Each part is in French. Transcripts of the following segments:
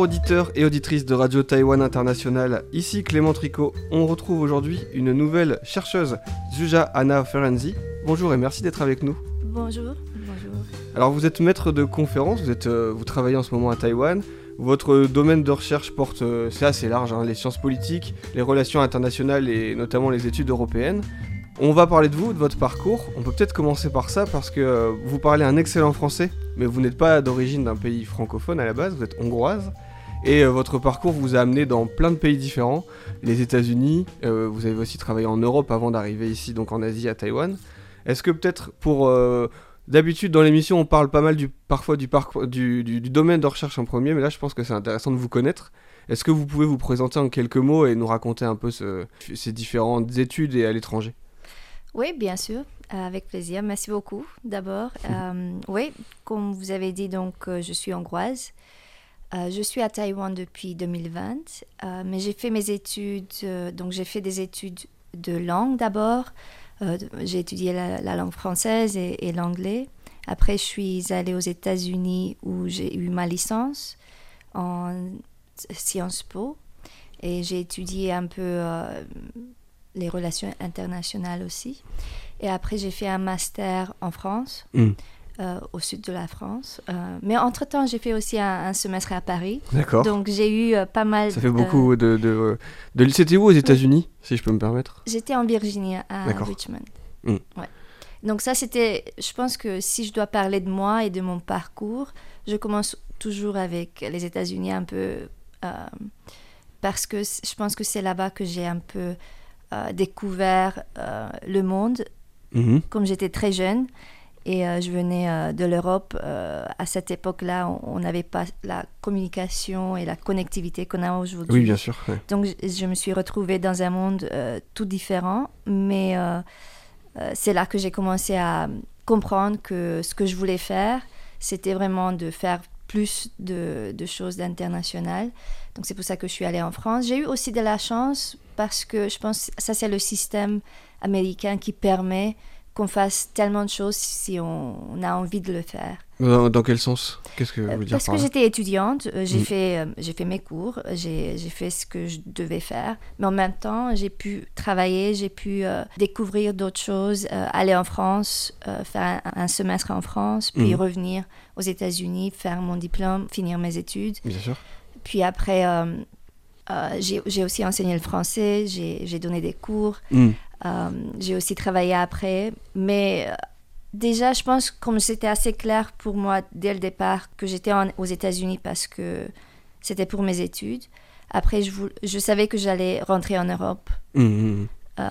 auditeurs et auditrices de Radio Taïwan International, ici Clément Tricot. On retrouve aujourd'hui une nouvelle chercheuse, Zuja Anna Ferenzi. Bonjour et merci d'être avec nous. Bonjour. Bonjour. Alors vous êtes maître de conférence, vous, êtes, euh, vous travaillez en ce moment à Taïwan. Votre domaine de recherche porte, euh, c'est assez large, hein, les sciences politiques, les relations internationales et notamment les études européennes. On va parler de vous, de votre parcours. On peut peut-être commencer par ça parce que euh, vous parlez un excellent français, mais vous n'êtes pas d'origine d'un pays francophone à la base, vous êtes hongroise. Et euh, votre parcours vous a amené dans plein de pays différents, les États-Unis, euh, vous avez aussi travaillé en Europe avant d'arriver ici, donc en Asie, à Taïwan. Est-ce que peut-être pour... D'habitude dans l'émission on parle pas mal du, parfois du, parcours, du, du, du domaine de recherche en premier, mais là je pense que c'est intéressant de vous connaître. Est-ce que vous pouvez vous présenter en quelques mots et nous raconter un peu ce, ces différentes études et à l'étranger? Oui, bien sûr, avec plaisir. Merci beaucoup d'abord. Euh, oui, comme vous avez dit, donc euh, je suis hongroise. Euh, je suis à Taïwan depuis 2020, euh, mais j'ai fait mes études, euh, donc j'ai fait des études de langue d'abord. J'ai étudié la, la langue française et, l'anglais. Après, je suis allée aux États-Unis où j'ai eu ma licence en Sciences Po et j'ai étudié un peu les relations internationales aussi. Et après, j'ai fait un master en France, Hmm. Euh, au sud de la France. Euh, mais entre-temps, j'ai fait aussi un, un semestre à Paris. D'accord. Donc, j'ai eu euh, pas mal... Ça fait beaucoup de... de, de... C'était où aux États-Unis, si je peux me permettre? J'étais en Virginie, à. Richmond. Mm. Ouais. Donc ça, c'était... Je pense que si je dois parler de moi et de mon parcours, je commence toujours avec les États-Unis un peu... euh, parce que je pense que c'est là-bas que j'ai un peu euh, découvert euh, le monde, Mhm. comme j'étais très jeune. Et euh, je venais euh, de l'Europe. euh, à cette époque-là, on- n'avait pas la communication et la connectivité qu'on a aujourd'hui. Oui, bien sûr. ouais. Donc, je, je me suis retrouvée dans un monde tout différent, mais c'est là que j'ai commencé à comprendre que ce que je voulais faire, c'était vraiment de faire plus de, de choses d'international. Donc, c'est pour ça que je suis allée en France. J'ai eu aussi de la chance parce que je pense que ça, c'est le système américain qui permet qu'on fasse tellement de choses si on, on a envie de le faire. Dans, dans quel sens? Qu'est-ce que vous Euh, voulez dire Parce par que j'étais étudiante, euh, j'ai Mm. fait, euh, j'ai fait mes cours, j'ai fait ce que je devais faire, mais en même temps, j'ai pu travailler, j'ai pu euh, découvrir d'autres choses, euh, aller en France, euh, faire un, un semestre en France, puis Mhm. revenir aux États-Unis, faire mon diplôme, finir mes études. Bien sûr. Puis après, j'ai aussi enseigné le français, j'ai donné des cours, Hmm. Euh, j'ai aussi travaillé après, mais euh, déjà, je pense comme c'était assez clair pour moi dès le départ que j'étais aux États-Unis parce que c'était pour mes études. Après, je, savais que j'allais rentrer en Europe. Hmm, hmm. Euh,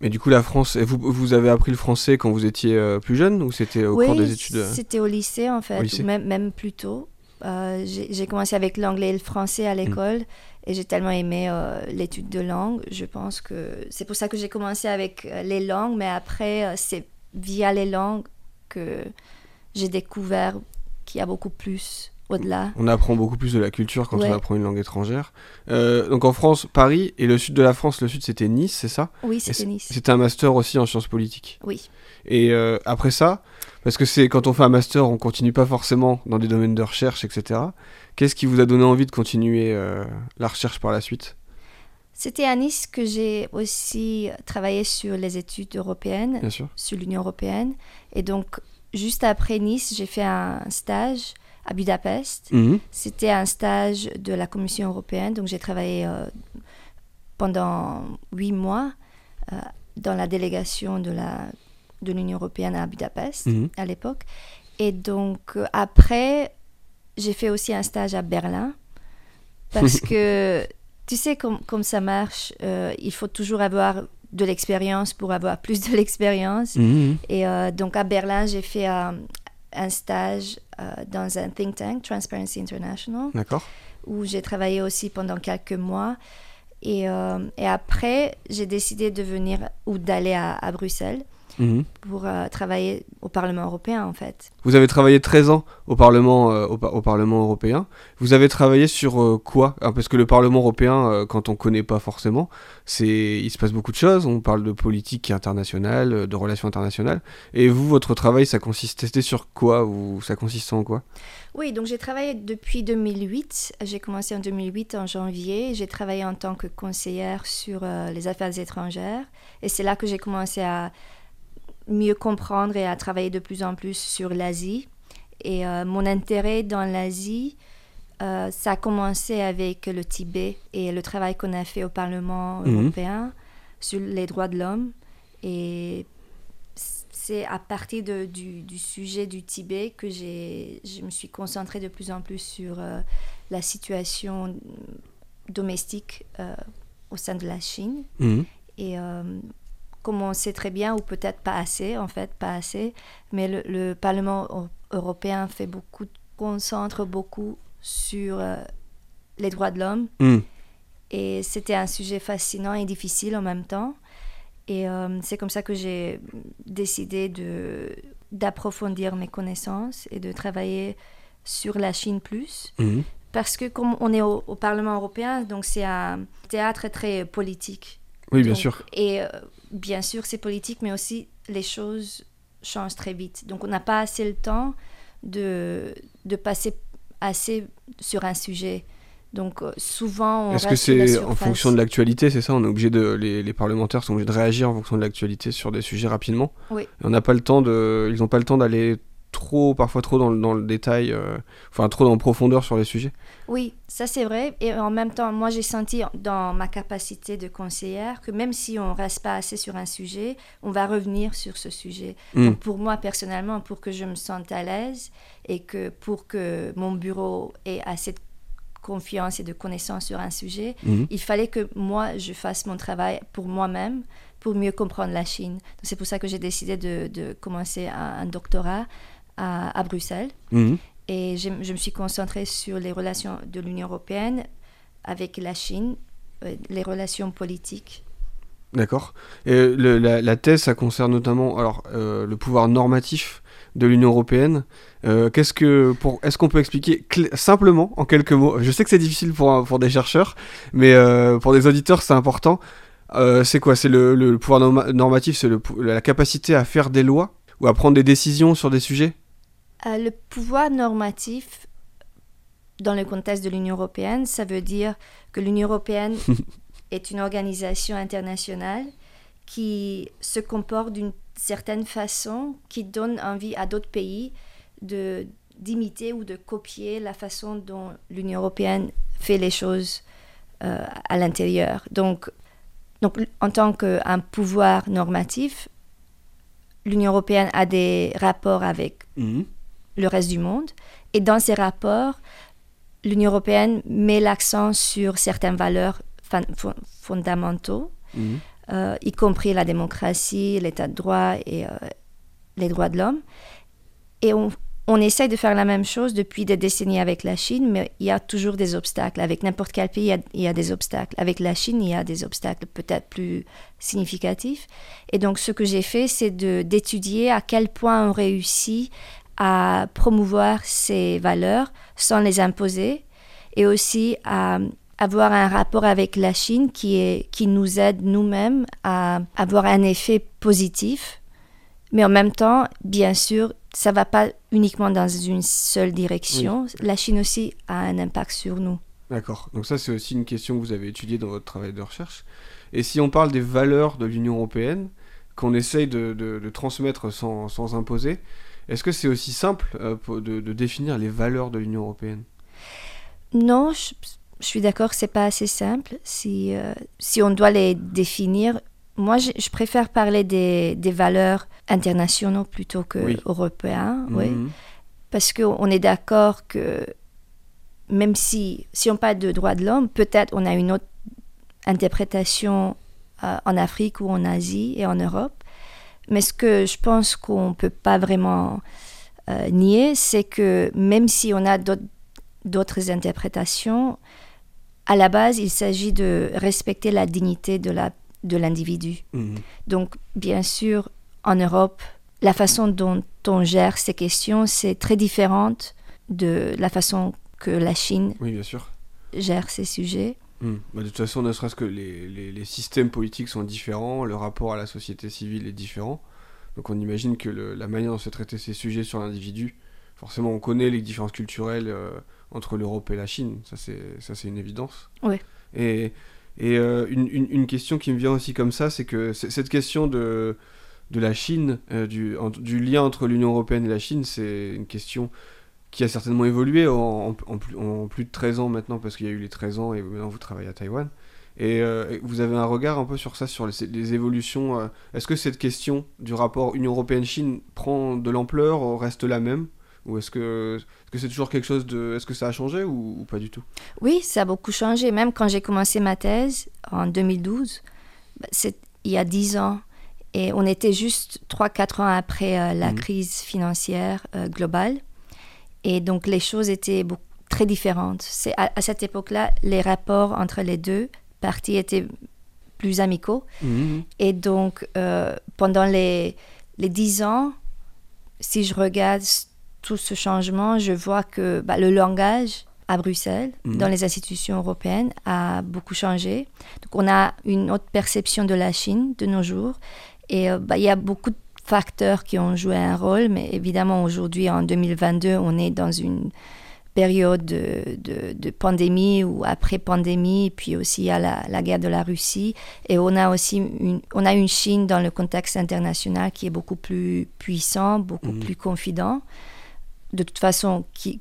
Mais du coup, la France, vous, vous avez appris le français quand vous étiez plus jeune ou c'était au oui, cours des études c'était au lycée en fait, Au lycée. ou même, même plus tôt. Euh, j'ai j'ai commencé avec l'anglais et le français à l'école et j'ai tellement aimé euh, l'étude de langue. Je pense que c'est pour ça que j'ai commencé avec euh, les langues, mais après, euh, c'est via les langues que j'ai découvert qu'il y a beaucoup plus au-delà. On apprend beaucoup plus de la culture quand Ouais. on apprend une langue étrangère. Euh, donc en France, Paris et le sud de la France, le sud c'était Nice, c'est ça? Oui, c'était Nice. C'était un master aussi en sciences politiques. Oui. Et euh, après ça, parce que c'est quand on fait un master, on continue pas forcément dans des domaines de recherche, etc. Qu'est-ce qui vous a donné envie de continuer euh, la recherche par la suite? C'était à Nice que j'ai aussi travaillé sur les études européennes. Sur l'Union européenne. Et donc, juste après Nice, j'ai fait un stage à Budapest. Mhm. C'était un stage de la Commission européenne. Donc, j'ai travaillé euh, pendant huit mois euh, dans la délégation de la de l'Union européenne à Budapest Mhm. à l'époque. Et donc, après, j'ai fait aussi un stage à Berlin parce que tu sais com- comme ça marche, euh, il faut toujours avoir de l'expérience pour avoir plus de l'expérience. Mhm. Et euh, donc à Berlin, j'ai fait euh, un stage dans un think tank, Transparency International, où j'ai travaillé aussi pendant quelques mois. Et, et après, j'ai décidé de venir ou d'aller à, à Bruxelles Mhm. pour euh, travailler au Parlement européen en fait. Vous avez travaillé 13 ans au Parlement, euh, au, par- au Parlement européen. Vous avez travaillé sur euh, quoi? Ah, Parce que le Parlement européen, quand on connaît pas forcément, c'est il se passe beaucoup de choses. On parle de politique internationale, de relations internationales. Et vous, votre travail, ça consistait sur quoi? Ou ça consistait en quoi? Oui, donc j'ai travaillé depuis 2008. J'ai commencé en 2008 en janvier. J'ai travaillé en tant que conseillère sur les affaires étrangères et c'est là que j'ai commencé à mieux comprendre et à travailler de plus en plus sur l'Asie. Et euh, mon intérêt dans l'Asie, euh, ça a commencé avec le Tibet et le travail qu'on a fait au Parlement Mhm. européen sur les droits de l'homme. Et c'est à partir de- du, du sujet du Tibet que je me suis concentrée de plus en plus sur euh, la situation domestique au sein de la Chine. Mhm. Et comme on sait très bien, ou peut-être pas assez, en fait, pas assez, mais le, le Parlement eu- européen fait beaucoup, concentre beaucoup sur euh, les droits de l'homme. Mhm. Et c'était un sujet fascinant et difficile en même temps. Et euh, c'est comme ça que j'ai décidé de, d'approfondir mes connaissances et de travailler sur la Chine plus. Mhm. Parce que comme on est au, au Parlement européen, donc c'est un théâtre très politique. Oui, bien sûr. Et euh, bien sûr, c'est politique, mais aussi les choses changent très vite. Donc on n'a pas assez le temps de, de passer assez sur un sujet. Donc euh, souvent, on Est-ce que c'est en fonction de l'actualité, c'est ça? On est obligé de les, les parlementaires sont obligés de réagir en fonction de l'actualité sur des sujets rapidement. Oui. Et on n'a pas le temps de, ils n'ont pas le temps d'aller trop, parfois trop dans, le- dans le détail, euh, enfin trop le profondeur sur les sujets. Oui, ça c'est vrai. Et en même temps, moi j'ai senti dans ma capacité de conseillère que même si on reste pas assez sur un sujet, on va revenir sur ce sujet. Mm. Donc pour moi personnellement, pour que je me sente à l'aise et que pour que mon bureau ait assez de confiance et de connaissance sur un sujet, Mhm. il fallait que moi je fasse mon travail pour moi-même pour mieux comprendre la Chine. C'est pour ça que j'ai décidé de, de commencer un, un doctorat à, à Bruxelles. Mhm. Et je, je me suis concentrée sur les relations de l'Union européenne avec la Chine, euh, les relations politiques. D'accord. Et le- la, la thèse, ça concerne notamment alors euh, le pouvoir normatif de l'Union européenne. Euh, Qu'est-ce que pour est-ce qu'on peut expliquer simplement en quelques mots Je sais que c'est difficile pour pour des chercheurs, mais euh, pour des auditeurs, c'est important. Euh, c'est quoi? C'est le, le pouvoir norma- normatif, c'est la capacité à faire des lois ou à prendre des décisions sur des sujets? Euh, le pouvoir normatif, dans le contexte de l'Union européenne, ça veut dire que l'Union européenne est une organisation internationale qui se comporte d'une certaine façon, qui donne envie à d'autres pays de d'imiter ou de copier la façon dont l'Union européenne fait les choses euh, à l'intérieur. Donc, donc, en tant qu'un pouvoir normatif, l'Union européenne a des rapports avec le reste du monde. Et dans ces rapports, l'Union européenne met l'accent sur certaines valeurs fondamentaux, Mhm. euh, y compris la démocratie, l'état de droit et euh, les droits de l'homme. Et on, on essaie de faire la même chose depuis des décennies avec la Chine, mais il y a toujours des obstacles. Avec n'importe quel pays, il y, a, il y a des obstacles. Avec la Chine, il y a des obstacles peut-être plus significatifs. Et donc, ce que j'ai fait, c'est d'étudier à quel point on réussit à promouvoir ces valeurs sans les imposer et aussi à avoir un rapport avec la Chine qui, est, qui nous aide nous-mêmes à avoir un effet positif. Mais en même temps, bien sûr, ça ne va pas uniquement dans une seule direction. La Chine aussi a un impact sur nous. D'accord. Donc ça, c'est aussi une question que vous avez étudiée dans votre travail de recherche. Et si on parle des valeurs de l'Union européenne, qu'on essaye de, de- de transmettre sans, sans imposer, est-ce que c'est aussi simple euh, de, de définir les valeurs de l'Union européenne? Non, je, je suis d'accord que c'est pas assez simple. Si, euh, si on doit les définir, moi, je, je préfère parler des, des valeurs internationaux plutôt que Oui. européens. oui. Mhm. Parce qu'on est d'accord que même si, si on parle de droits de l'homme, peut-être on a une autre interprétation euh, en Afrique ou en Asie et en Europe. Mais ce que je pense qu'on ne peut pas vraiment euh, nier, c'est que même si on a d'autres- interprétations, à la base, il s'agit de respecter la dignité de la- de l'individu. Mhm. Donc, bien sûr, en Europe, la façon dont on gère ces questions, c'est très différente de la façon que la Chine oui, bien sûr. gère ces sujets. Hmm. Bah, de toute façon, ne serait-ce que les, les, les, systèmes politiques sont différents, le rapport à la société civile est différent. Donc on imagine que le, la manière dont se traiter ces sujets sur l'individu, forcément on connaît les différences culturelles euh, entre l'Europe et la Chine, ça c'est une évidence. Et, et euh, une, une, une, question qui me vient aussi comme ça, c'est que cette question de, de la Chine, euh, du, en, du lien entre l'Union européenne et la Chine, c'est une question qui a certainement évolué en, en, plus, en, plus, de 13 ans maintenant, parce qu'il y a eu les 13 ans et maintenant vous travaillez à Taïwan. Et euh, vous avez un regard un peu sur ça, sur les, les évolutions. Euh, Est-ce que cette question du rapport Union européenne-Chine prend de l'ampleur, reste la même? Ou est-ce que c'est -ce que toujours quelque chose de... Est-ce que ça a changé ou, ou, pas du tout? Oui, ça a beaucoup changé. Même quand j'ai commencé ma thèse en 2012, c'est il y a 10 ans, et on était juste 3-4 ans après euh, la mmh. crise financière euh, globale. Et donc les choses étaient beaucoup, très différentes. C'est à, à, cette époque-là, les rapports entre les deux parties étaient plus amicaux. Mmh. Et donc euh, pendant les, les 10 ans, si je regarde tout ce changement, je vois que bah, le langage à Bruxelles, mmh. dans les institutions européennes, a beaucoup changé. Donc on a une autre perception de la Chine de nos jours. Et euh, bah, il y a beaucoup de facteurs qui ont joué un rôle, mais évidemment aujourd'hui, en 2022, on est dans une période de, de, de pandémie ou après pandémie, et puis aussi a la, la, guerre de la Russie, et on a aussi une, on a une Chine dans le contexte international qui est beaucoup plus puissant, beaucoup mmh. plus confident, de toute façon qui,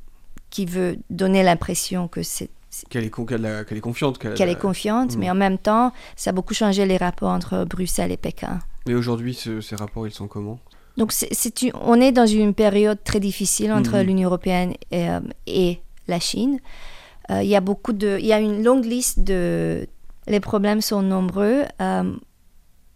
qui veut donner l'impression que c'est qu'elle est, qu qu est, confiante. Qu'elle qu est confiante, mmh. mais en même temps, ça a beaucoup changé les rapports entre Bruxelles et Pékin. Et aujourd'hui, ce, ces rapports, ils sont comment? Donc, c est, c est une, on est dans une période très difficile entre mmh. l'Union européenne et, euh, et, la Chine. Euh, il y a beaucoup de, il y a une longue liste de, les problèmes sont nombreux. Euh,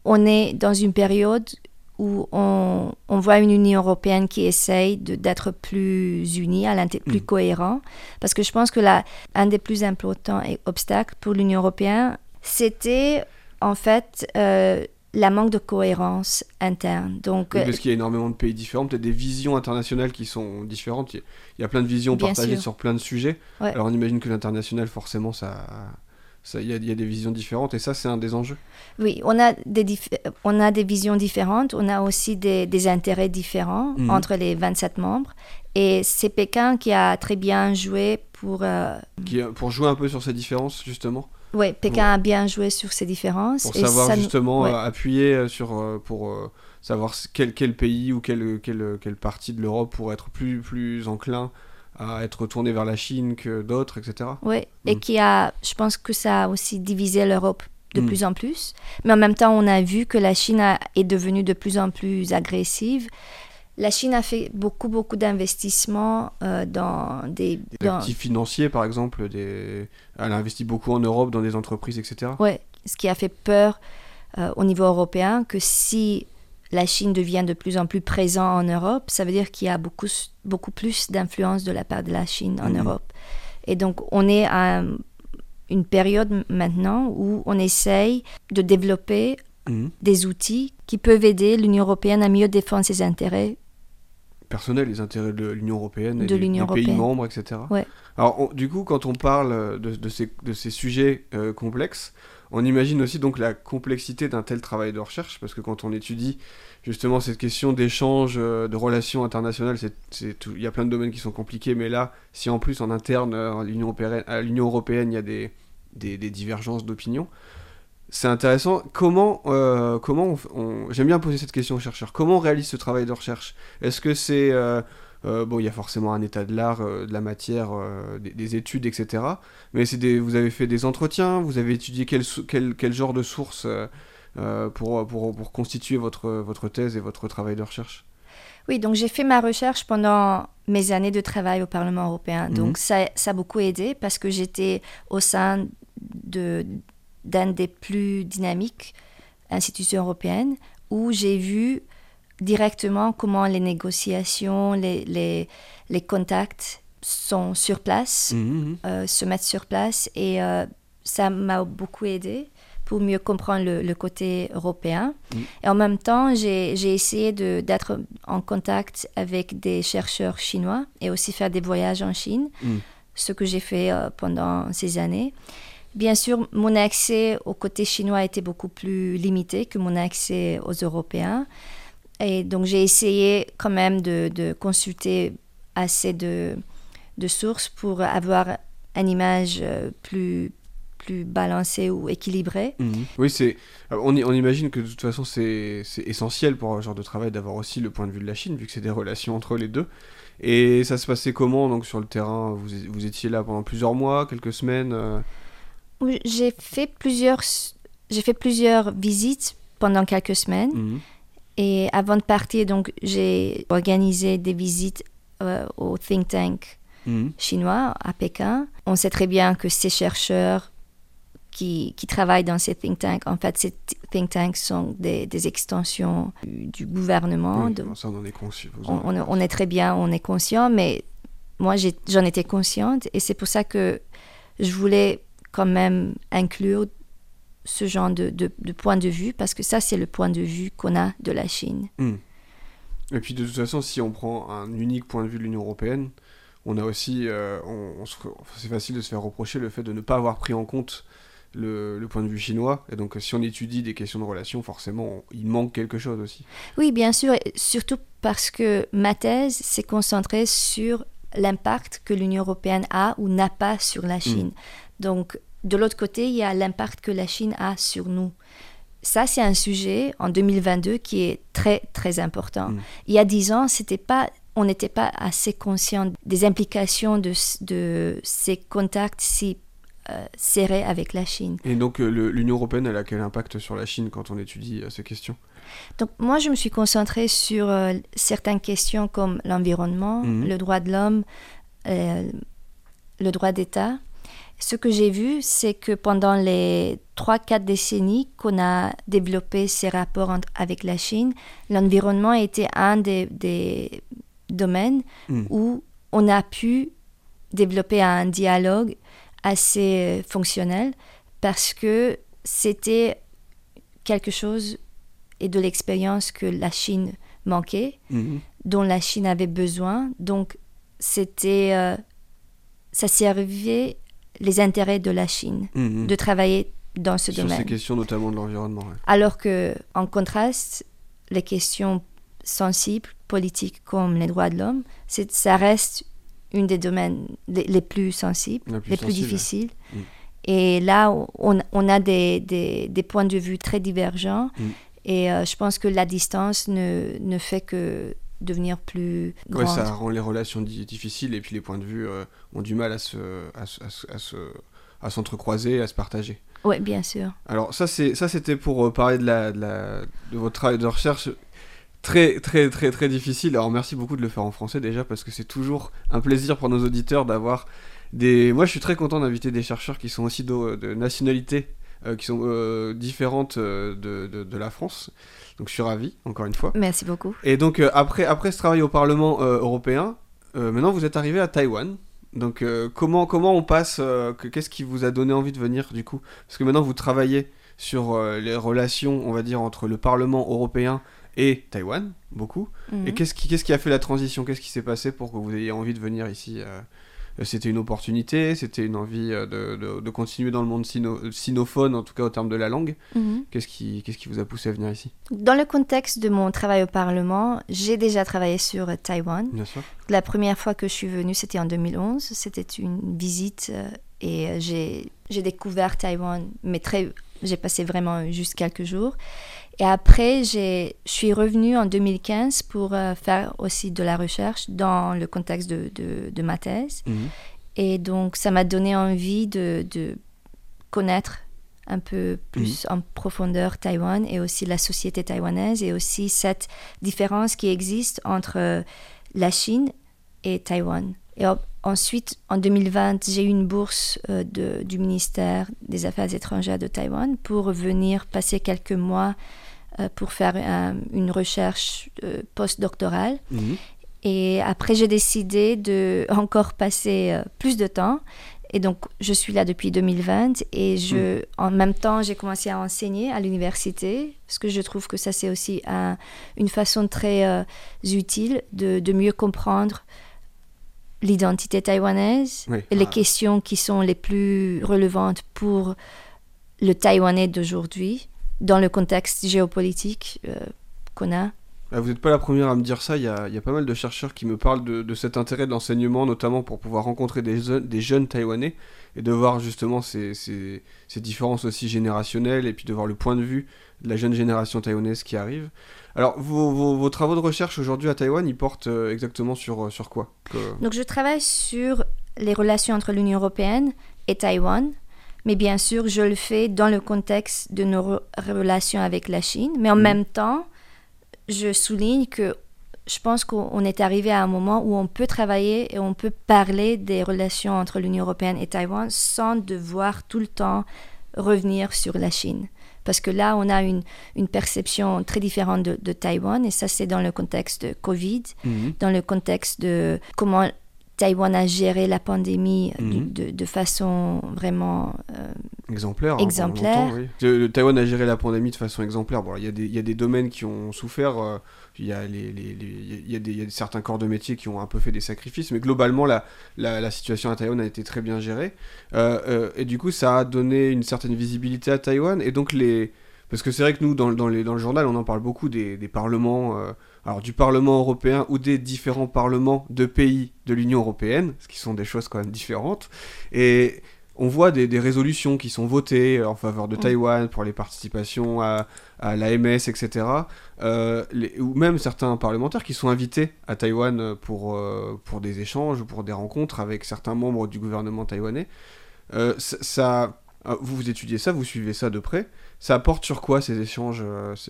on est dans une période où on, on, voit une Union européenne qui essaye d'être plus unie, plus mmh. cohérent. Parce que je pense que là, un des plus importants obstacles pour l'Union européenne, c'était en fait euh, la manque de cohérence interne. Donc, oui, parce qu'il y a énormément de pays différents, peut-être des visions internationales qui sont différentes. Il y a plein de visions partagées sûr. sur plein de sujets. Ouais. Alors on imagine que l'international, forcément, ça il y, y, a des visions différentes et ça, c'est un des enjeux. Oui, on a des, on a des visions différentes, on a aussi des, des intérêts différents mmh. entre les 27 membres. Et c'est Pékin qui a très bien joué pour... Euh... Qui, pour jouer un peu sur ces différences, justement Oui, Pékin a bien joué sur ces différences. Pour savoir ça, justement ouais. appuyer sur, euh, pour euh, savoir quel, quel pays ou quelle, quelle, quelle partie de l'Europe pourrait être plus, plus enclin à être tourné vers la Chine que d'autres, etc. Oui, mm. et qui a, je pense que ça a aussi divisé l'Europe de mm. plus en plus. Mais en même temps, on a vu que la Chine a, est devenue de plus en plus agressive. La Chine a fait beaucoup, beaucoup d'investissements euh, dans des... Des dans... financiers, par exemple. Des... Elle a investi beaucoup en Europe dans des entreprises, etc. Oui, ce qui a fait peur euh, au niveau européen que si la Chine devient de plus en plus présente en Europe, ça veut dire qu'il y a beaucoup, beaucoup plus d'influence de la part de la Chine en mmh. Europe. Et donc, on est à une période maintenant où on essaye de développer mmh. des outils qui peuvent aider l'Union européenne à mieux défendre ses intérêts personnels, les intérêts de l'Union européenne et de des, des pays membres, etc. Ouais. Alors, on, du coup, quand on parle de, de, ces, de ces, sujets euh, complexes, on imagine aussi donc la complexité d'un tel travail de recherche, parce que quand on étudie justement cette question d'échange, euh, de relations internationales, il y a plein de domaines qui sont compliqués, mais là, si en plus en interne à l'Union européenne, européenne, il y a des, des, des divergences d'opinion, c'est intéressant. Comment, euh, comment on, on... j'aime bien poser cette question aux chercheurs. Comment on réalise ce travail de recherche? Est-ce que c'est euh, euh, bon, il y a forcément un état de l'art, de la matière, des, des, études, etc. Mais c'est des, vous avez fait des entretiens, vous avez étudié quel, quel, quel genre de sources pour, pour, pour, constituer votre, votre thèse et votre travail de recherche? Oui, donc j'ai fait ma recherche pendant mes années de travail au Parlement européen. Donc mmh. ça, ça a beaucoup aidé parce que j'étais au sein de, d'un des plus dynamiques institutions européennes où j'ai vu directement comment les négociations, les, les, les contacts sont sur place, mmh, mmh. Euh, se mettent sur place. Et euh, ça m'a beaucoup aidé pour mieux comprendre le, côté européen. Mm. Et en même temps, j'ai essayé d'être en contact avec des chercheurs chinois et aussi faire des voyages en Chine, ce que j'ai fait euh, pendant ces années. Bien sûr, mon accès au côté chinois était beaucoup plus limité que mon accès aux Européens. Et donc, j'ai essayé quand même de, consulter assez de, sources pour avoir une image euh, plus, plus balancée ou équilibrée. Mhm. Oui, euh, On, imagine que de toute façon, c'est essentiel pour un genre de travail d'avoir aussi le point de vue de la Chine, vu que c'est des relations entre les deux. Et ça se passait comment donc sur le terrain? Vous, vous étiez là pendant plusieurs mois, quelques semaines euh, J'ai fait plusieurs, j'ai fait plusieurs visites pendant quelques semaines. mhm. Et avant de partir, donc, j'ai organisé des visites euh, au think tank Mhm. chinois à Pékin. On sait très bien que ces chercheurs qui, qui travaillent dans ces think tanks, en fait, ces think tanks sont des, des extensions du, du gouvernement. Oui, de- bon, ça, on en est conscient. on, en- on- on est très bien, on est conscient, mais moi, j'en étais consciente et c'est pour ça que je voulais quand même inclure ce genre de, de- de point de vue, parce que ça, c'est le point de vue qu'on a de la Chine. Mhm. Et puis de toute façon, si on prend un unique point de vue de l'Union européenne, on a aussi, euh, on, c'est facile de se faire reprocher le fait de ne pas avoir pris en compte le, le point de vue chinois. Et donc, si on étudie des questions de relations, forcément, on- il manque quelque chose aussi. Oui, bien sûr, et surtout parce que ma thèse s'est concentrée sur l'impact que l'Union européenne a ou n'a pas sur la Chine. Donc, de l'autre côté, il y a l'impact que la Chine a sur nous. Ça, c'est un sujet en 2022 qui est très, très important. Mm. Il y a dix ans, c'était pas, on n'était pas assez conscient des implications de, de ces contacts si euh, serrés avec la Chine. Et donc, euh, l'Union européenne, elle a quel impact sur la Chine quand on étudie euh, ces questions? Donc moi, je me suis concentrée sur certaines questions comme l'environnement, Mhm. le droit de l'homme, le droit d'État. Ce que j'ai vu, c'est que pendant les 3-4 décennies qu'on a développé ces rapports avec la Chine, l'environnement était un des, des domaines Mhm. où on a pu développer un dialogue assez euh, fonctionnel parce que c'était quelque chose et de l'expérience que la Chine manquait, Mhm. dont la Chine avait besoin. Donc, c'était, euh, ça servait les intérêts de la Chine Mhm. de travailler dans ce Sur domaine. ces questions, notamment de l'environnement. ouais. Alors que, en contraste, les questions sensibles, politiques comme les droits de l'homme, ça reste une des domaines les, les plus sensibles, La plus les plus sensible, difficiles. Mm. Et là, on, on a des, des- des points de vue très divergents. Mm. Et euh, je pense que la distance ne, ne fait que devenir plus Ouais, grande. ça rend les relations di- difficiles et puis les points de vue euh, ont du mal à se, à, à à à s'entrecroiser, à se partager. Oui, bien sûr. Alors ça, c'est ça, c'était pour euh, parler de la, de la de votre travail de recherche très très très très difficile. Alors merci beaucoup de le faire en français déjà parce que c'est toujours un plaisir pour nos auditeurs d'avoir des. Moi, je suis très content d'inviter des chercheurs qui sont aussi de, de nationalités euh, qui sont euh, différentes euh, de, de, de la France. Donc je suis ravi encore une fois. Merci beaucoup. Et donc euh, après, après ce travail au Parlement euh, européen, euh, maintenant vous êtes arrivé à Taïwan. Donc comment, comment on passe, que- qu'est-ce qui vous a donné envie de venir du coup? Parce que maintenant vous travaillez sur les relations, on va dire, entre le Parlement européen et Taïwan, beaucoup. Mhm. Et qu'est-ce qui, qu'est-ce qui a fait la transition? Qu'est-ce qui s'est passé pour que vous ayez envie de venir ici C'était une opportunité C'était une envie euh, de, de- de continuer dans le monde sino- sinophone, en tout cas au terme de la langue Mhm. Qu'est-ce qui, qui vous a poussé à venir ici? Dans le contexte de mon travail au Parlement, j'ai déjà travaillé sur euh, Taïwan. Bien sûr. La première fois que je suis venue, c'était en 2011. C'était une visite euh, et euh, j'ai j'ai découvert Taïwan, mais très, j'ai passé vraiment juste quelques jours. Et après, je suis revenue en 2015 pour euh, faire aussi de la recherche dans le contexte de, de- de ma thèse. Mhm. Et donc, ça m'a donné envie de, de connaître un peu plus en profondeur Taïwan et aussi la société taïwanaise et aussi cette différence qui existe entre euh, la Chine et Taïwan. Et en- ensuite, en 2020, j'ai eu une bourse euh, de- du ministère des Affaires étrangères de Taïwan pour venir passer quelques mois pour faire euh, une recherche euh, postdoctorale. Mhm. Et après, j'ai décidé de encore passer euh, plus de temps Et donc, je suis là depuis 2020 et je, en même temps, j'ai commencé à enseigner à l'université parce que je trouve que ça, c'est aussi une façon très euh, utile de, de, mieux comprendre l'identité taïwanaise et les ah. questions qui sont les plus relevantes pour le Taïwanais d'aujourd'hui dans le contexte géopolitique euh, qu'on a. Ah, vous n'êtes pas la première à me dire ça, il y a, y a, pas mal de chercheurs qui me parlent de, de cet intérêt de l'enseignement, notamment pour pouvoir rencontrer des, des jeunes Taïwanais et de voir justement ces, ces, ces, différences aussi générationnelles et puis de voir le point de vue de la jeune génération taïwanaise qui arrive. Alors, vos, vos, vos travaux de recherche aujourd'hui à Taïwan, ils portent euh, exactement sur, euh, sur quoi? Donc, je travaille sur les relations entre l'Union européenne et Taïwan, mais bien sûr, je le fais dans le contexte de nos relations avec la Chine, mais en mmh. même temps, je souligne que je pense qu'on est arrivé à un moment où on peut travailler et on peut parler des relations entre l'Union européenne et Taïwan sans devoir tout le temps revenir sur la Chine. Parce que là, on a une, une perception très différente de, de, Taïwan, et ça, c'est dans le contexte de Covid, mhm. dans le contexte de comment Taïwan a géré la pandémie mhm. de, de, façon vraiment euh, exemplaire. Hein, exemplaire. Taïwan a géré la pandémie de façon exemplaire. Bon, il y, y, a des domaines qui ont souffert. Euh, il y, a les, les, y, a des, y a certains corps de métier qui ont un peu fait des sacrifices, mais globalement, la, la, la situation à Taïwan a été très bien gérée. Euh, euh, et du coup, ça a donné une certaine visibilité à Taïwan. Et donc, les. Parce que c'est vrai que nous, dans, dans, les, dans, le journal, on en parle beaucoup des, des parlements, alors du Parlement européen ou des différents parlements de pays de l'Union européenne, ce qui sont des choses quand même différentes. Et on voit des, des, résolutions qui sont votées en faveur de mm. Taïwan pour les participations à, à l'AMS, etc. Euh, ou même certains parlementaires qui sont invités à Taïwan pour, euh, pour des échanges, pour des rencontres avec certains membres du gouvernement taïwanais. Euh, ça, vous, vous étudiez ça, vous suivez ça de près. Ça apporte sur quoi ces échanges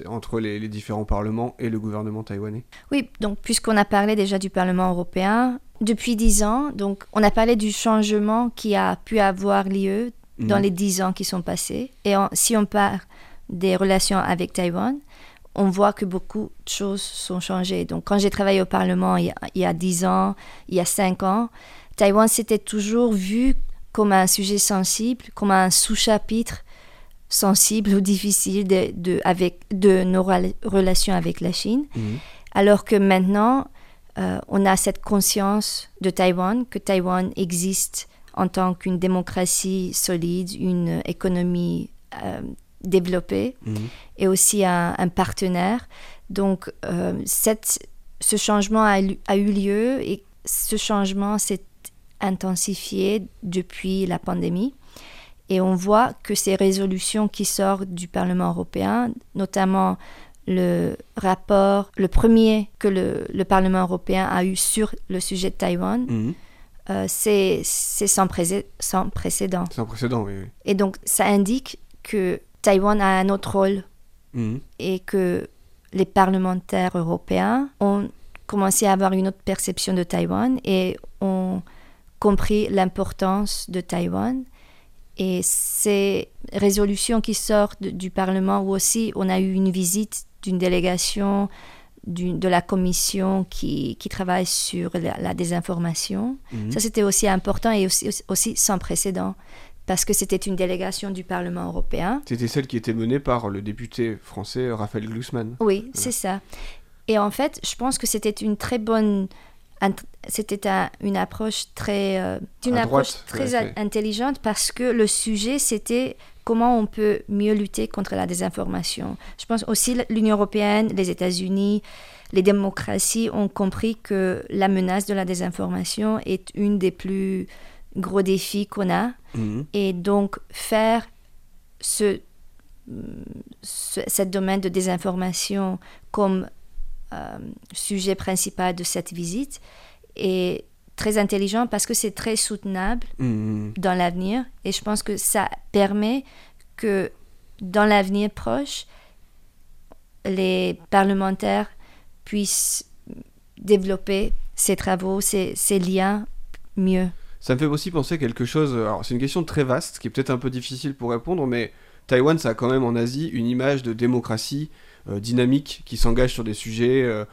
entre les, les, différents parlements et le gouvernement taïwanais? Oui, donc puisqu'on a parlé déjà du Parlement européen, depuis dix ans, donc on a parlé du changement qui a pu avoir lieu dans mhm. les dix ans qui sont passés. Et si on part des relations avec Taïwan, on voit que beaucoup de choses sont changées. Donc, quand j'ai travaillé au Parlement il y, a, 10 ans, il y a 5 ans, Taïwan s'était toujours vu comme un sujet sensible, comme un sous-chapitre sensible ou difficile de, de, avec, de nos relations avec la Chine. Mhm. Alors que maintenant, euh, on a cette conscience de Taïwan, que Taïwan existe en tant qu'une démocratie solide, une économie euh, développé mhm. et aussi un, partenaire. Donc, euh, cette, ce changement a, a, eu lieu et ce changement s'est intensifié depuis la pandémie. Et on voit que ces résolutions qui sortent du Parlement européen, notamment le rapport, le premier que le, le Parlement européen a eu sur le sujet de Taïwan, euh, c'est sans, sans, précédent. Sans précédent, oui, oui. Et donc, ça indique que Taïwan a un autre rôle mhm. et que les parlementaires européens ont commencé à avoir une autre perception de Taïwan et ont compris l'importance de Taïwan. Et ces résolutions qui sortent du Parlement, où aussi on a eu une visite d'une délégation de la commission qui, qui travaille sur la, désinformation, mhm. ça c'était aussi important et aussi, aussi sans précédent parce que c'était une délégation du Parlement européen. C'était celle qui était menée par le député français Raphaël Glucksmann. Oui, c'est ça. Et en fait, je pense que c'était une très bonne c'était une approche très euh, une approche très intelligente parce que le sujet c'était comment on peut mieux lutter contre la désinformation. Je pense aussi l'Union européenne, les États-Unis, les démocraties ont compris que la menace de la désinformation est une des plus gros défi qu'on a. Mhm. Et donc, faire ce, ce, domaine de désinformation comme euh, sujet principal de cette visite est très intelligent parce que c'est très soutenable mhm. dans l'avenir. Et je pense que ça permet que dans l'avenir proche, les parlementaires puissent développer ces travaux, ces, ces liens mieux. Ça me fait aussi penser quelque chose. Alors, c'est une question très vaste qui est peut-être un peu difficile pour répondre, mais Taïwan, ça a quand même en Asie une image de démocratie euh, dynamique qui s'engage sur des sujets. Euh,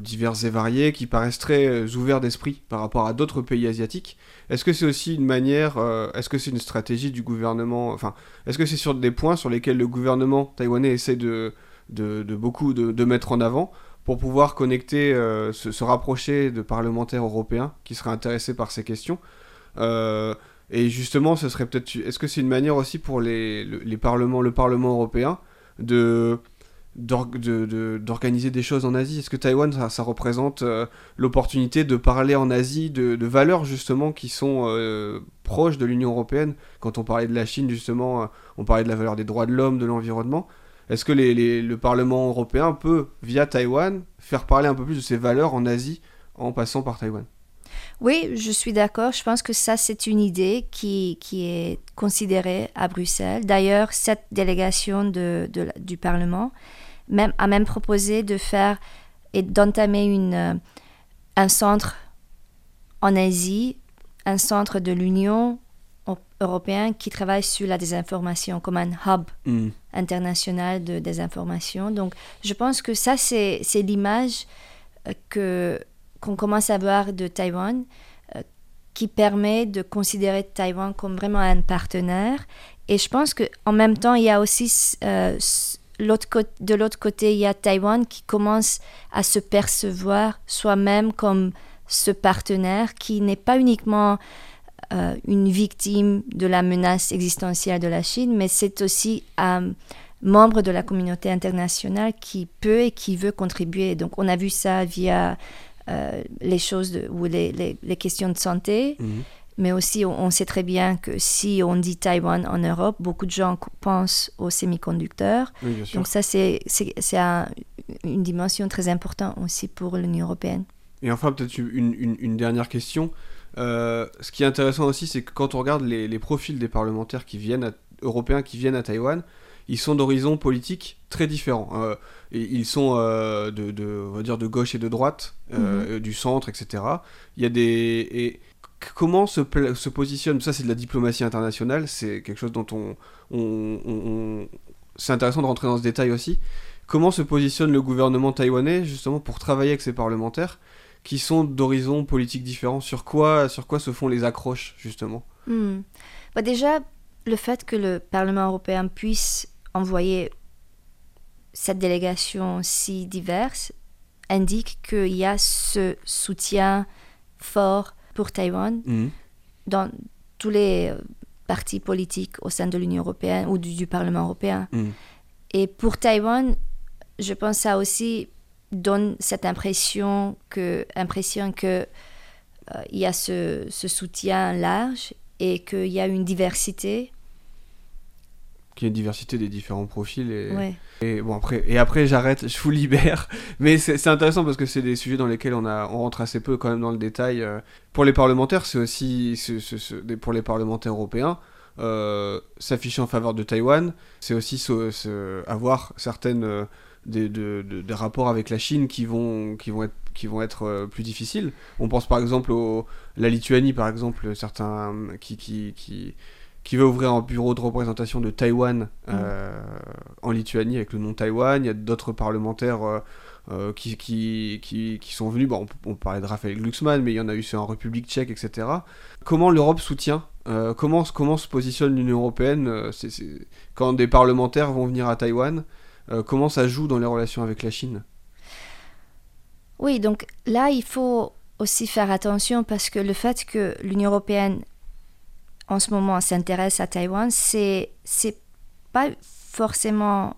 divers et variés, qui paraissent très ouverts d'esprit par rapport à d'autres pays asiatiques. Est-ce que c'est aussi une manière, est-ce que c'est une stratégie du gouvernement, enfin, est-ce que c'est sur des points sur lesquels le gouvernement taïwanais essaie de, de, beaucoup de, mettre en avant pour pouvoir connecter, se, rapprocher de parlementaires européens qui seraient intéressés par ces questions et justement, ce serait peut-être. Est-ce que c'est une manière aussi pour les, les parlements, le Parlement européen de d'organiser des choses en Asie. Est-ce que Taïwan, ça, représente euh, l'opportunité de parler en Asie de, valeurs justement qui sont euh, proches de l'Union européenne? Quand on parlait de la Chine, justement, euh, on parlait de la valeur des droits de l'homme, de l'environnement. Est-ce que le Parlement européen peut, via Taïwan, faire parler un peu plus de ces valeurs en Asie en passant par Taïwan? Oui, je suis d'accord. Je pense que ça, c'est une idée qui, qui est considérée à Bruxelles. D'ailleurs, cette délégation de, du Parlement même, a même proposé de faire et d'entamer une, euh, un centre en Asie, un centre de l'Union européenne qui travaille sur la désinformation comme un hub mm. international de désinformation. Donc, je pense que ça, c'est l'image euh, que qu'on commence à voir de Taïwan euh, qui permet de considérer Taïwan comme vraiment un partenaire. Et je pense qu'en même temps, il y a aussi euh, de l'autre côté, il y a Taïwan qui commence à se percevoir soi-même comme ce partenaire qui n'est pas uniquement euh, une victime de la menace existentielle de la Chine, mais c'est aussi un membre de la communauté internationale qui peut et qui veut contribuer. Donc on a vu ça via euh, les choses ou les, les, questions de santé. Mhm. Mais aussi, on, sait très bien que si on dit Taïwan en Europe, beaucoup de gens pensent aux semi-conducteurs. Donc ça, c'est une dimension très importante aussi pour l'Union européenne. Et enfin, peut-être une, une, une, dernière question. Euh, ce qui est intéressant aussi, c'est que quand on regarde les, les profils des parlementaires qui viennent européens qui viennent à Taïwan, ils sont d'horizons politiques très différents. Euh, ils sont euh, de, de, on va dire de gauche et de droite, euh, mhm. du centre, etc. Il y a des et comment se, se positionne ça c'est de la diplomatie internationale, c'est quelque chose dont on, on, c'est intéressant de rentrer dans ce détail aussi. Comment se positionne le gouvernement taïwanais justement pour travailler avec ses parlementaires qui sont d'horizons politiques différents? Sur quoi, sur quoi se font les accroches justement? Hmm. bah Déjà, le fait que le Parlement européen puisse envoyer cette délégation si diverse indique qu'il y a ce soutien fort pour Taïwan mhm. dans tous les euh, partis politiques au sein de l'Union européenne ou du, Parlement européen. Mhm. Et pour Taïwan, je pense que ça aussi donne cette impression que, impression que euh, il y a ce, ce, soutien large et qu'il y a une diversité qu'il y a une diversité des différents profils. Et, et bon, après, et après j'arrête, je vous libère. Mais c'est intéressant parce que c'est des sujets dans lesquels on, a, on rentre assez peu quand même dans le détail. Euh. Pour les parlementaires, c'est aussi, pour les parlementaires européens, euh, s'afficher en faveur de Taïwan, c'est aussi avoir certaines euh, des, de, des, rapports avec la Chine qui vont, qui vont être, qui vont être plus difficiles. On pense par exemple à la Lituanie, par exemple, certains qui, qui, qui qui veut ouvrir un bureau de représentation de Taïwan euh, en Lituanie avec le nom Taïwan. Il y a d'autres parlementaires euh, euh, qui, qui, qui, qui, sont venus. Bon, on, parlait de Raphaël Glucksmann, mais il y en a eu en République tchèque, etc. Comment l'Europe soutient comment, comment se positionne l'Union européenne quand des parlementaires vont venir à Taïwan Comment ça joue dans les relations avec la Chine? Oui, donc là, il faut aussi faire attention parce que le fait que l'Union européenne en ce moment s'intéresse à Taïwan, c'est c'est pas forcément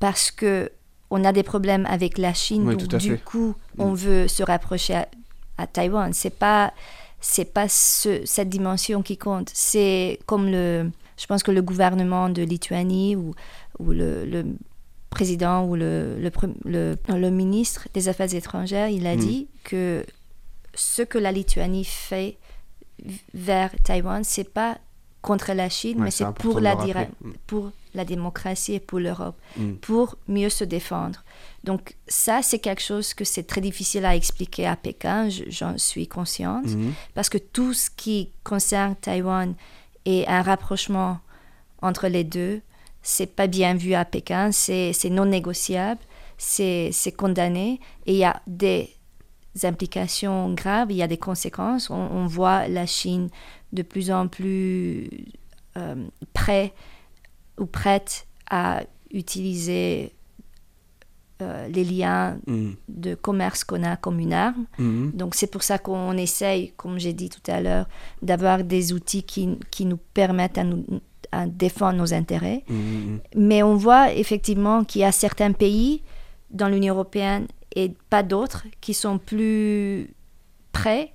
parce que on a des problèmes avec la Chine, donc du coup on mm. veut se rapprocher à, à Taïwan. C'est pas c'est pas ce, cette dimension qui compte. C'est comme le, je pense que le gouvernement de Lituanie ou, ou le, le président ou le, le, le, ministre des Affaires étrangères, il a mm. dit que ce que la Lituanie fait vers Taïwan, c'est pas contre la Chine, mais c'est pour la, mm. pour la démocratie et pour l'Europe, mm. pour mieux se défendre. Donc ça, c'est quelque chose que c'est très difficile à expliquer à Pékin, j'en suis consciente, mm-hmm. parce que tout ce qui concerne Taïwan et un rapprochement entre les deux, c'est pas bien vu à Pékin, c'est non négociable. c'est condamné et il y a des implications graves, il y a des conséquences. On, voit la Chine de plus en plus euh, prêt ou prête à utiliser euh, les liens mm. de commerce qu'on a comme une arme. Mm-hmm. Donc c'est pour ça qu'on essaye, comme j'ai dit tout à l'heure, d'avoir des outils qui, qui, nous permettent à, nous, à défendre nos intérêts. Mm-hmm. Mais on voit effectivement qu'il y a certains pays dans l'Union européenne et pas d'autres qui sont plus prêts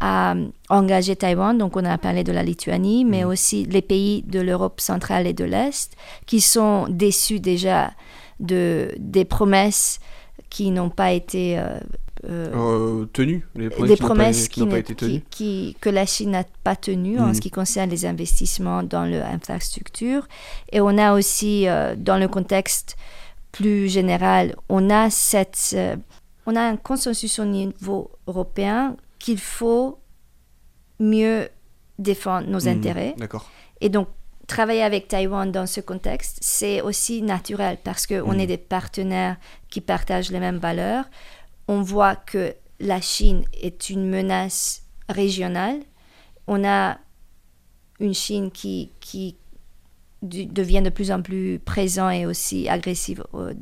à engager Taïwan. Donc, on a parlé de la Lituanie, mais mm. aussi les pays de l'Europe centrale et de l'Est qui sont déçus déjà de, des promesses qui n'ont pas été euh, euh, euh, tenues. Les promesses, qui, n'ont pas, été tenues. Qui, que la Chine n'a pas tenues en mm. ce qui concerne les investissements dans l'infrastructure. Et on a aussi, dans le contexte plus général, on a, cette, euh, on a un consensus au niveau européen qu'il faut mieux défendre nos mhm, intérêts. D'accord. Et donc, travailler avec Taïwan dans ce contexte, c'est aussi naturel parce qu'on est mhm. des partenaires qui partagent les mêmes valeurs. On voit que la Chine est une menace régionale. On a une Chine qui, qui devient de plus en plus présent et aussi agressif euh,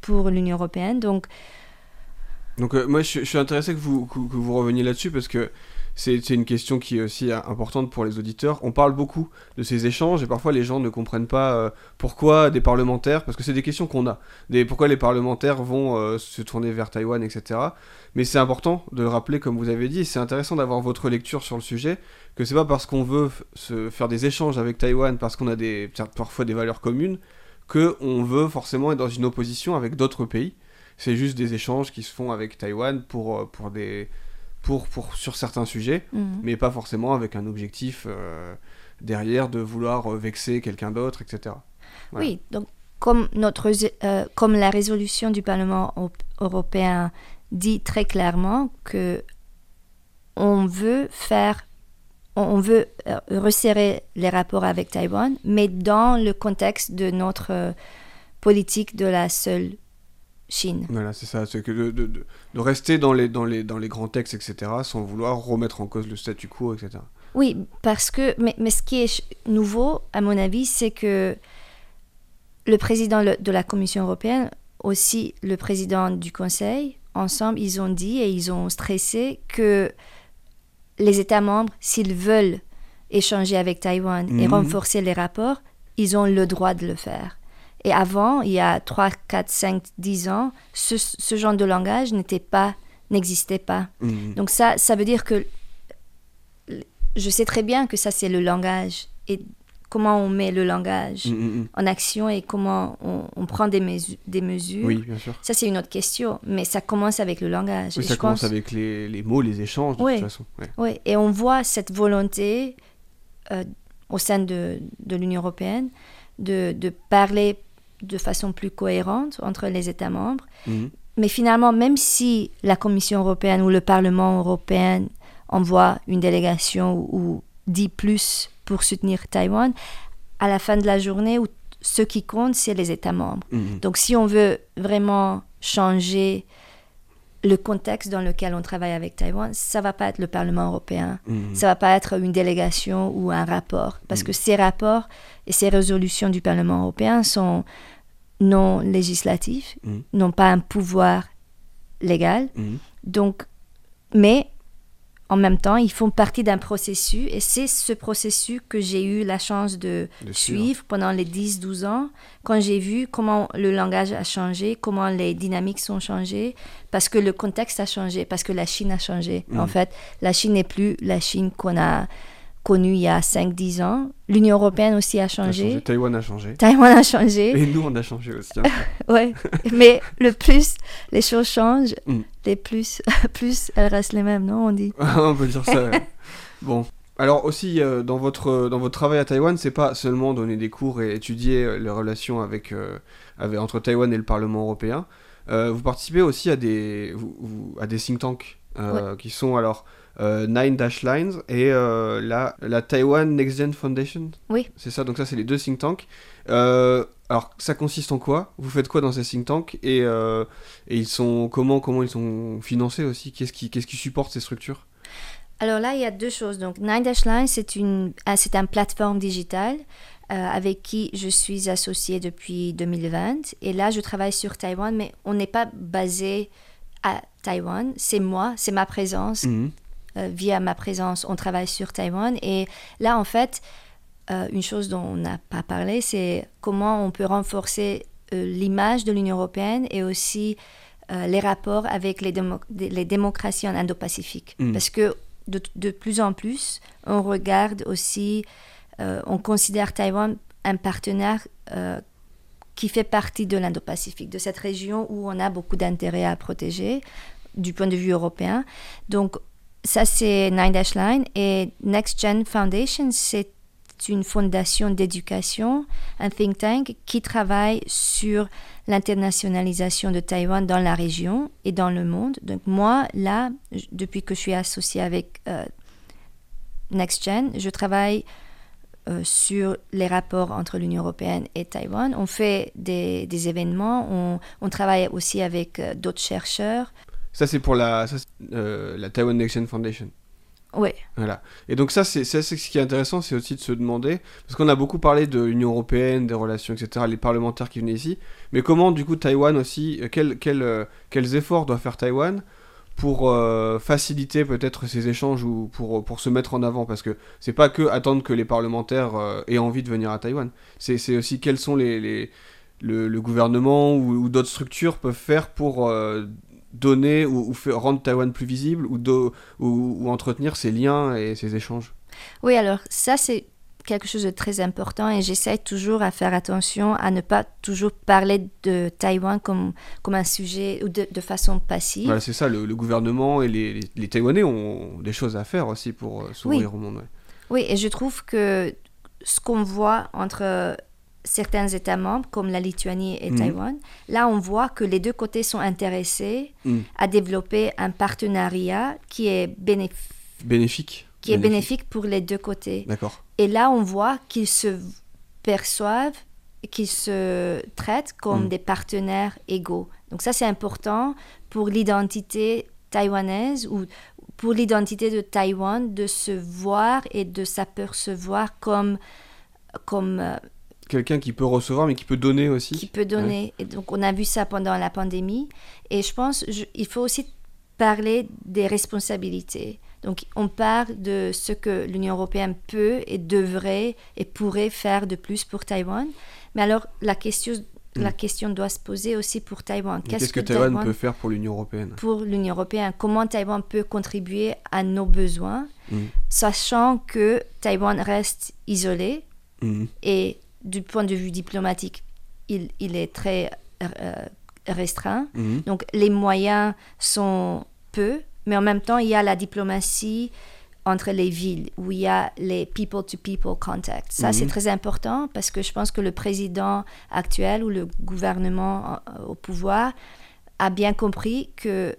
pour l'Union européenne. Donc, donc euh, moi, je, suis intéressé que vous, que, vous reveniez là-dessus parce que c'est une question qui est aussi importante pour les auditeurs. On parle beaucoup de ces échanges et parfois les gens ne comprennent pas euh, pourquoi des parlementaires, parce que c'est des questions qu'on a, pourquoi les parlementaires vont se tourner vers Taïwan, etc. Mais c'est important de le rappeler, comme vous avez dit, c'est intéressant d'avoir votre lecture sur le sujet, que c'est pas parce qu'on veut se faire des échanges avec Taïwan, parce qu'on a parfois des valeurs communes, que on veut forcément être dans une opposition avec d'autres pays. C'est juste des échanges qui se font avec Taïwan pour, euh, pour des, pour, pour, sur certains sujets, mhm. mais pas forcément avec un objectif euh, derrière de vouloir euh, vexer quelqu'un d'autre, etc. Oui, donc comme, notre, comme la résolution du Parlement européen dit très clairement que on veut faire on veut euh, resserrer les rapports avec Taïwan, mais dans le contexte de notre euh, politique de la seule Chine. Voilà, c'est ça, c'est que de, de, de, rester dans les, dans, les, dans les grands textes, etc., sans vouloir remettre en cause le statu quo, etc. Oui, parce que, mais, mais ce qui est nouveau, à mon avis, c'est que le président de la Commission européenne, aussi le président du Conseil, ensemble, ils ont dit et ils ont stressé que les États membres, s'ils veulent échanger avec Taïwan et mhm. renforcer les rapports, ils ont le droit de le faire. Et avant, il y a 3, 4, 5, 10 ans, ce, genre de langage n'était pas, n'existait pas. Mhm. Donc ça, ça veut dire que je sais très bien que ça, c'est le langage. Et comment on met le langage mm, mm. en action et comment on, prend des, des mesures. Oui, bien sûr. Ça, c'est une autre question, mais ça commence avec le langage. Oui, ça commence avec les, les, mots, les échanges, de toute façon. Oui, et on voit cette volonté euh, au sein de, de l'Union européenne de, de, parler de façon plus cohérente entre les États membres. Mais finalement, même si la Commission européenne ou le Parlement européen envoie une délégation ou dit plus pour soutenir Taïwan, à la fin de la journée, où ce qui compte, c'est les États membres. Mhm. Donc si on veut vraiment changer le contexte dans lequel on travaille avec Taïwan, ça va pas être le Parlement européen, mhm. ça va pas être une délégation ou un rapport, parce que mhm. ces rapports et ces résolutions du Parlement européen sont non législatifs, n'ont pas un pouvoir légal. Donc, mais en même temps, ils font partie d'un processus et c'est ce processus que j'ai eu la chance de, suivre pendant les 10-12 ans, quand j'ai vu comment le langage a changé, comment les dynamiques sont changées, parce que le contexte a changé, parce que la Chine a changé. En mm. fait, la Chine n'est plus la Chine qu'on a connu il y a 5-10 ans. L'Union européenne aussi a changé. Taïwan a changé. Taïwan a changé. Et nous, on a changé aussi. Hein. oui, mais le plus les choses changent, mm. les plus, plus elles restent les mêmes, non On dit? on peut dire ça. bon. Alors aussi, euh, dans, votre, dans votre travail à Taïwan, c'est pas seulement donner des cours et étudier euh, les relations avec, euh, avec, entre Taïwan et le Parlement européen. vous participez aussi à des, à des think tanks qui sont alors Nine Dash Lines et la, la Taiwan Next Gen Foundation. Oui. C'est ça, donc ça, c'est les deux think tanks. alors, ça consiste en quoi? Vous faites quoi dans ces think tanks? Et, et, ils sont comment comment ils sont financés aussi? Qu'est-ce qui qu'est-ce qui supporte ces structures? Alors là, il y a deux choses. Donc, Nine Dash Line, c'est une, c'est une plateforme digitale euh, avec qui je suis associée depuis 2020. Et là, je travaille sur Taïwan, mais on n'est pas basé à Taïwan. C'est moi, c'est ma présence. Mhm. Euh, via ma présence, on travaille sur Taïwan. Et là, en fait, euh, une chose dont on n'a pas parlé, c'est comment on peut renforcer l'image de l'Union européenne et aussi les rapports avec les, les démocraties en Indo-Pacifique. Mhm. Parce que de, de, plus en plus, on regarde aussi, euh, on considère Taïwan un partenaire euh, qui fait partie de l'Indo-Pacifique, de cette région où on a beaucoup d'intérêts à protéger du point de vue européen. Donc, ça, c'est Nine Dash Line. Et Next Gen Foundation, c'est une fondation d'éducation, un think tank qui travaille sur l'internationalisation de Taïwan dans la région et dans le monde. Donc moi, là, depuis que je suis associée avec euh, NextGen, je travaille euh, sur les rapports entre l'Union européenne et Taïwan. On fait des, événements, on, on, travaille aussi avec euh, d'autres chercheurs. Ça, c'est pour la, la Taiwan NextGen Foundation oui. Voilà. Et donc ça, c'est ce qui est intéressant, c'est aussi de se demander, parce qu'on a beaucoup parlé de l'Union européenne, des relations, etc., les parlementaires qui venaient ici, mais comment du coup Taïwan aussi, euh, quel, quel, euh, quels efforts doit faire Taïwan pour euh, faciliter peut-être ces échanges ou pour, pour se mettre en avant? Parce que c'est pas que attendre que les parlementaires aient envie de venir à Taïwan, c'est aussi quels sont les, les le, gouvernement ou, ou d'autres structures peuvent faire pour donner ou, faire, rendre Taïwan plus visible ou, ou, entretenir ses liens et ses échanges Oui, alors ça c'est quelque chose de très important et j'essaie toujours à faire attention à ne pas toujours parler de Taïwan comme, comme un sujet ou de, façon passive. Voilà, c'est ça, le, gouvernement et les, les, Taïwanais ont des choses à faire aussi pour euh, s'ouvrir au monde. Oui, et je trouve que ce qu'on voit entre certains États membres, comme la Lituanie et mhm. Taïwan, là, on voit que les deux côtés sont intéressés mhm. à développer un partenariat qui est bénéfique. Qui est bénéfique pour les deux côtés. D'accord. Et là, on voit qu'ils se perçoivent, qu'ils se traitent comme mhm. des partenaires égaux. Donc ça, c'est important pour l'identité taïwanaise ou pour l'identité de Taïwan de se voir et de s'apercevoir comme comme euh, quelqu'un qui peut recevoir mais qui peut donner aussi. Qui peut donner. Et donc on a vu ça pendant la pandémie. Et je pense il faut aussi parler des responsabilités. Donc on parle de ce que l'Union européenne peut et devrait et pourrait faire de plus pour Taïwan. Mais alors la question, hmm. la question doit se poser aussi pour Taïwan. Qu'est-ce que, Taïwan, peut faire pour l'Union européenne? Pour l'Union européenne, comment Taïwan peut contribuer à nos besoins, hmm. sachant que Taïwan reste isolé hmm. et du point de vue diplomatique, il, il est très euh, restreint. Mhm. Donc les moyens sont peu, mais en même temps, il y a la diplomatie entre les villes, où il y a les people-to-people contacts. Ça, c'est mhm. très important parce que je pense que le président actuel ou le gouvernement euh, au pouvoir a bien compris que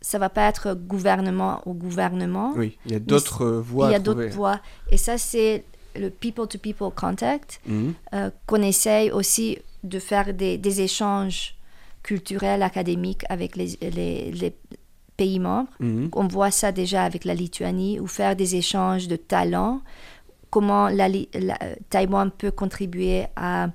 ça va pas être gouvernement au gouvernement. Oui, il y a d'autres voies. Il y a d'autres voies. Et ça, c'est le people-to-people contact, mhm. euh, qu'on essaye aussi de faire des, des, échanges culturels, académiques avec les, les, les pays membres. Mhm. On voit ça déjà avec la Lituanie, ou faire des échanges de talents, comment la, Taïwan peut contribuer à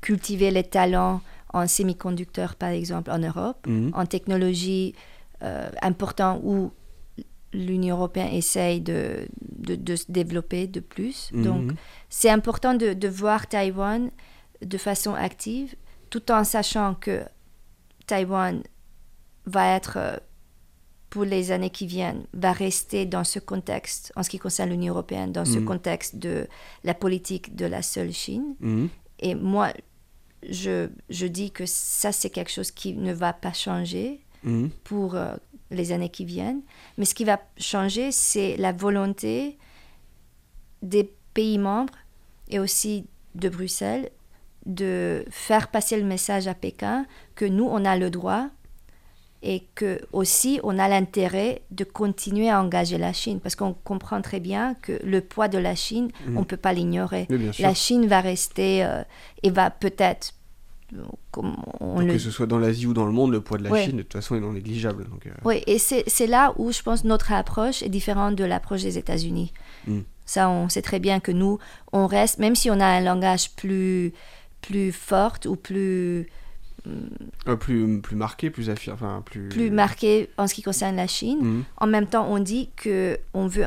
cultiver les talents en semi-conducteurs, par exemple, en Europe, mhm. en technologie euh, important où l'Union européenne essaye de, de, se développer de plus. Mhm. Donc, c'est important de, de, voir Taïwan de façon active, tout en sachant que Taïwan va être, euh, pour les années qui viennent, va rester dans ce contexte, en ce qui concerne l'Union européenne, dans ce mhm. contexte de la politique de la seule Chine. Mhm. Et moi, je, je dis que ça, c'est quelque chose qui ne va pas changer pour euh, les années qui viennent. Mais ce qui va changer, c'est la volonté des pays membres et aussi de Bruxelles de faire passer le message à Pékin que nous, on a le droit et que aussi on a l'intérêt de continuer à engager la Chine parce qu'on comprend très bien que le poids de la Chine, Mhm. on ne peut pas l'ignorer. La Chine va rester euh, et va peut-être, on Donc, le Que ce soit dans l'Asie ou dans le monde, le poids de la Ouais. Chine, de toute façon, est non négligeable. Donc, euh, Oui, et c'est là où je pense notre approche est différente de l'approche des États-Unis. Mm. Ça, on sait très bien que nous, on reste, même si on a un langage plus, plus fort ou plus, euh, plus, plus marqué, plus affirmé. Enfin, plus. plus marqué en ce qui concerne la Chine, Mhm. en même temps, on dit que on veut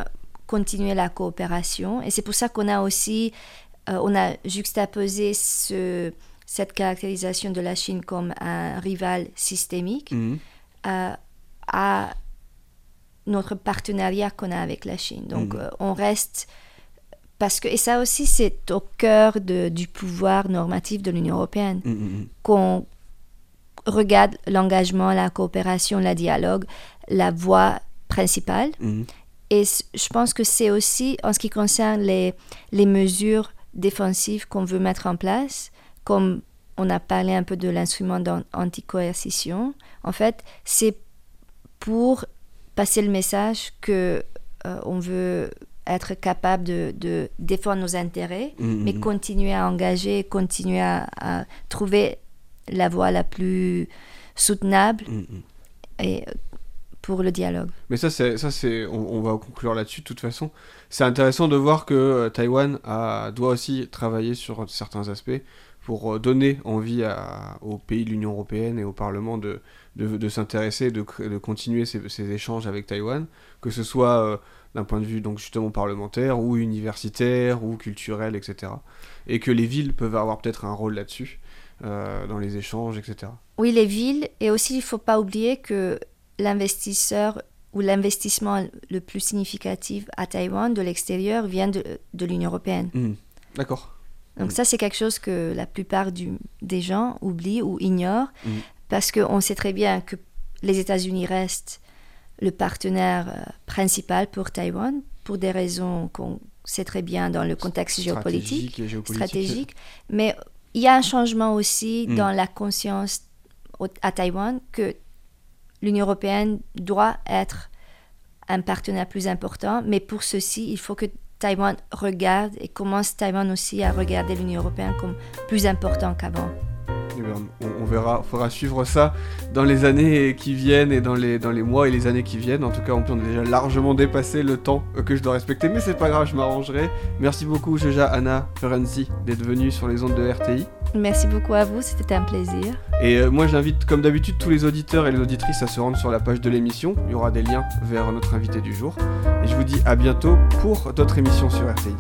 continuer la coopération. Et c'est pour ça qu'on a aussi, euh, on a juxtaposé ce, cette caractérisation de la Chine comme un rival systémique Mhm. à, à notre partenariat qu'on a avec la Chine. Donc, Mhm. euh, on reste parce que et ça aussi c'est au cœur de- du pouvoir normatif de l'Union européenne mhm. qu'on regarde l'engagement, la coopération, le dialogue, la voie principale. Et je pense que c'est aussi en ce qui concerne les, les mesures défensives qu'on veut mettre en place, comme on a parlé un peu de l'instrument d'an- anti-coercition. En fait, c'est pour passer le message que euh, on veut être capable de, de défendre nos intérêts, Mhm, mais mhm. continuer à engager, continuer à, à trouver la voie la plus soutenable et, pour le dialogue. Mais ça, c'est, ça c'est, on, on va conclure là-dessus de toute façon. C'est intéressant de voir que euh, Taïwan a, doit aussi travailler sur certains aspects pour euh, donner envie à- aux pays de l'Union européenne et au Parlement de, de, de s'intéresser, de, de continuer ces, ces échanges avec Taïwan, que ce soit euh, d'un point de vue donc justement parlementaire ou universitaire ou culturel, etc. Et que les villes peuvent avoir peut-être un rôle là-dessus euh, dans les échanges, etc. Oui, les villes, et aussi il ne faut pas oublier que l'investisseur ou l'investissement le plus significatif à Taïwan de l'extérieur vient de, de l'Union européenne. Mhm. D'accord. Donc Mm. ça, c'est quelque chose que la plupart du- des gens oublient ou ignorent, Mm. parce qu'on sait très bien que les États-Unis restent le partenaire euh, principal pour Taïwan, pour des raisons qu'on sait très bien dans le contexte géopolitique Stratégique et géopolitique. stratégique. Mais il y a un changement aussi Mm. dans la conscience au- à Taïwan que l'Union européenne doit être un partenaire plus important. Mais pour ceci, il faut que Taïwan regarde et commence Taïwan aussi à regarder l'Union européenne comme plus important qu'avant. Eh on, verra, il faudra suivre ça dans les années qui viennent et dans les, mois et les années qui viennent. En tout cas, on peut déjà largement dépasser le temps que je dois respecter, mais c'est pas grave, je m'arrangerai. Merci beaucoup, Joja, Anna, Ferenczi, d'être venus sur les ondes de RTI. Merci beaucoup à vous, c'était un plaisir. Et euh, moi, j'invite, comme d'habitude, tous les auditeurs et les auditrices à se rendre sur la page de l'émission. Il y aura des liens vers notre invité du jour. Et je vous dis à bientôt pour d'autres émissions sur RTI.